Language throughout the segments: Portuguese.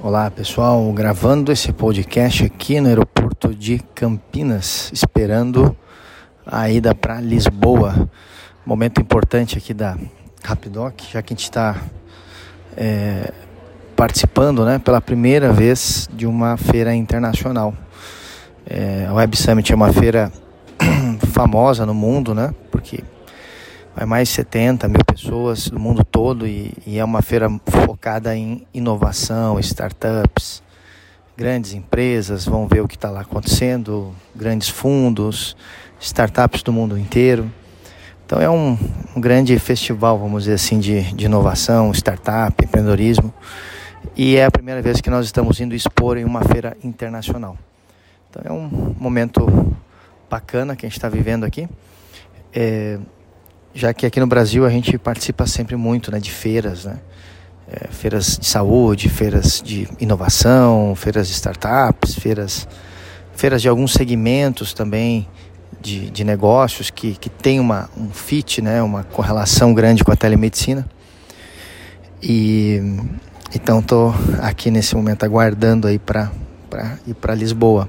Olá pessoal, gravando esse podcast aqui no aeroporto de Campinas, esperando a ida para Lisboa. Momento importante aqui da Rapidoc, já que a gente está é, participando né, pela primeira vez de uma feira internacional. É, a Web Summit é uma feira famosa no mundo, né? Porque vai mais de 70 mil pessoas do mundo todo e, e é uma feira focada em inovação, startups, grandes empresas vão ver o que está lá acontecendo, grandes fundos, startups do mundo inteiro. Então é um, um grande festival, vamos dizer assim, de, de inovação, startup, empreendedorismo. E é a primeira vez que nós estamos indo expor em uma feira internacional. Então é um momento bacana que a gente está vivendo aqui. É, já que aqui no Brasil a gente participa sempre muito né, de feiras, né? É, feiras de saúde, feiras de inovação, feiras de startups, feiras, feiras de alguns segmentos também de, de negócios que, que tem uma, um fit, né, uma correlação grande com a telemedicina. E então estou aqui nesse momento aguardando aí para ir para Lisboa.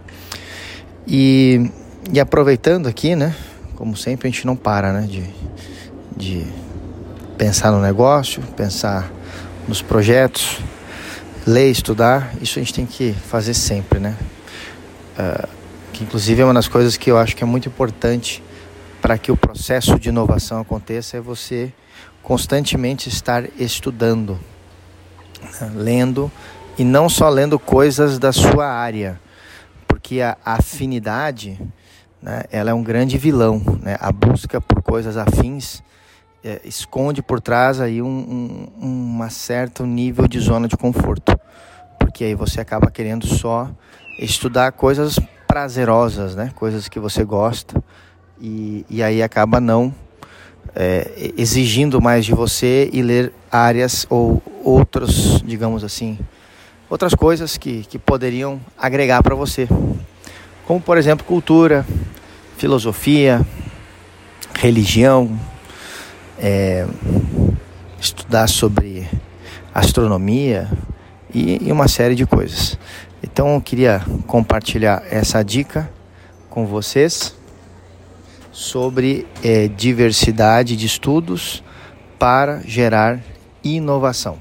E, e aproveitando aqui, né, como sempre a gente não para, né, de de pensar no negócio, pensar nos projetos, ler, estudar, isso a gente tem que fazer sempre, né? Uh, que inclusive é uma das coisas que eu acho que é muito importante para que o processo de inovação aconteça é você constantemente estar estudando, né? lendo e não só lendo coisas da sua área, porque a afinidade, né, ela é um grande vilão, né? A busca por coisas afins é, esconde por trás aí um, um uma certo nível de zona de conforto, porque aí você acaba querendo só estudar coisas prazerosas, né? Coisas que você gosta. E, e aí acaba não é, exigindo mais de você e ler áreas ou outros, digamos assim, outras coisas que, que poderiam agregar para você, como por exemplo cultura, filosofia, religião, é, estudar sobre astronomia e, e uma série de coisas. Então eu queria compartilhar essa dica com vocês sobre é, diversidade de estudos para gerar inovação.